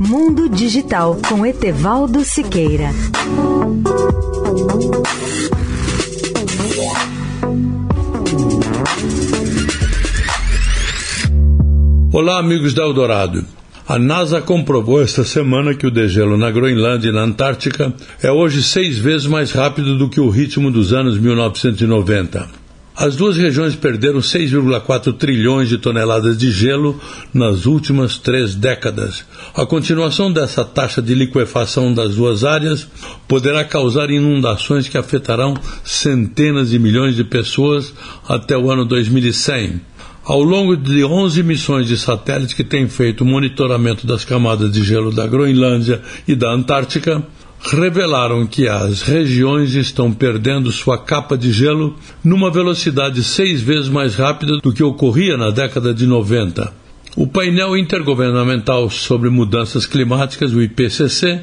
Mundo Digital com Etevaldo Siqueira. Olá, amigos da Eldorado. A NASA comprovou esta semana que o degelo na Groenlândia e na Antártica é hoje seis vezes mais rápido do que o ritmo dos anos 1990. As duas regiões perderam 6,4 trilhões de toneladas de gelo nas últimas três décadas. A continuação dessa taxa de liquefação das duas áreas poderá causar inundações que afetarão centenas de milhões de pessoas até o ano 2100. Ao longo de 11 missões de satélite que têm feito monitoramento das camadas de gelo da Groenlândia e da Antártica, revelaram que as regiões estão perdendo sua capa de gelo numa velocidade seis vezes mais rápida do que ocorria na década de 90. O painel intergovernamental sobre mudanças climáticas, o IPCC,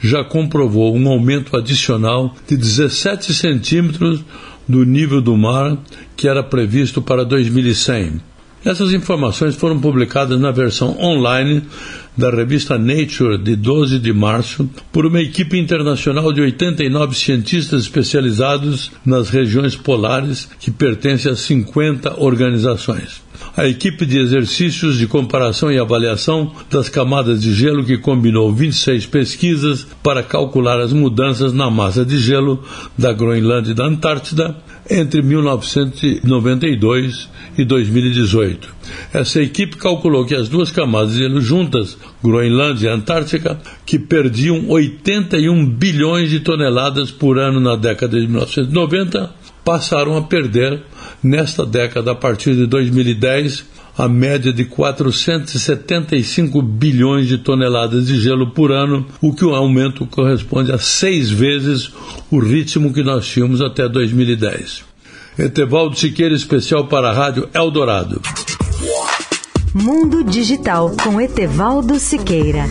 já comprovou um aumento adicional de 17 centímetros do nível do mar que era previsto para 2100. Essas informações foram publicadas na versão online da revista Nature de 12 de março por uma equipe internacional de 89 cientistas especializados nas regiões polares que pertence a 50 organizações. A equipe de exercícios de comparação e avaliação das camadas de gelo que combinou 26 pesquisas para calcular as mudanças na massa de gelo da Groenlândia e da Antártida entre 1992 e 2018. Essa equipe calculou que as duas camadas de gelo juntas, Groenlândia e Antártica, que perdiam 81 bilhões de toneladas por ano na década de 1990, passaram a perder nesta década, a partir de 2010, a média de 475 bilhões de toneladas de gelo por ano, o que o aumento corresponde a seis vezes o ritmo que nós tínhamos até 2010. Etevaldo Siqueira, especial para a Rádio Eldorado. Mundo Digital com Etevaldo Siqueira.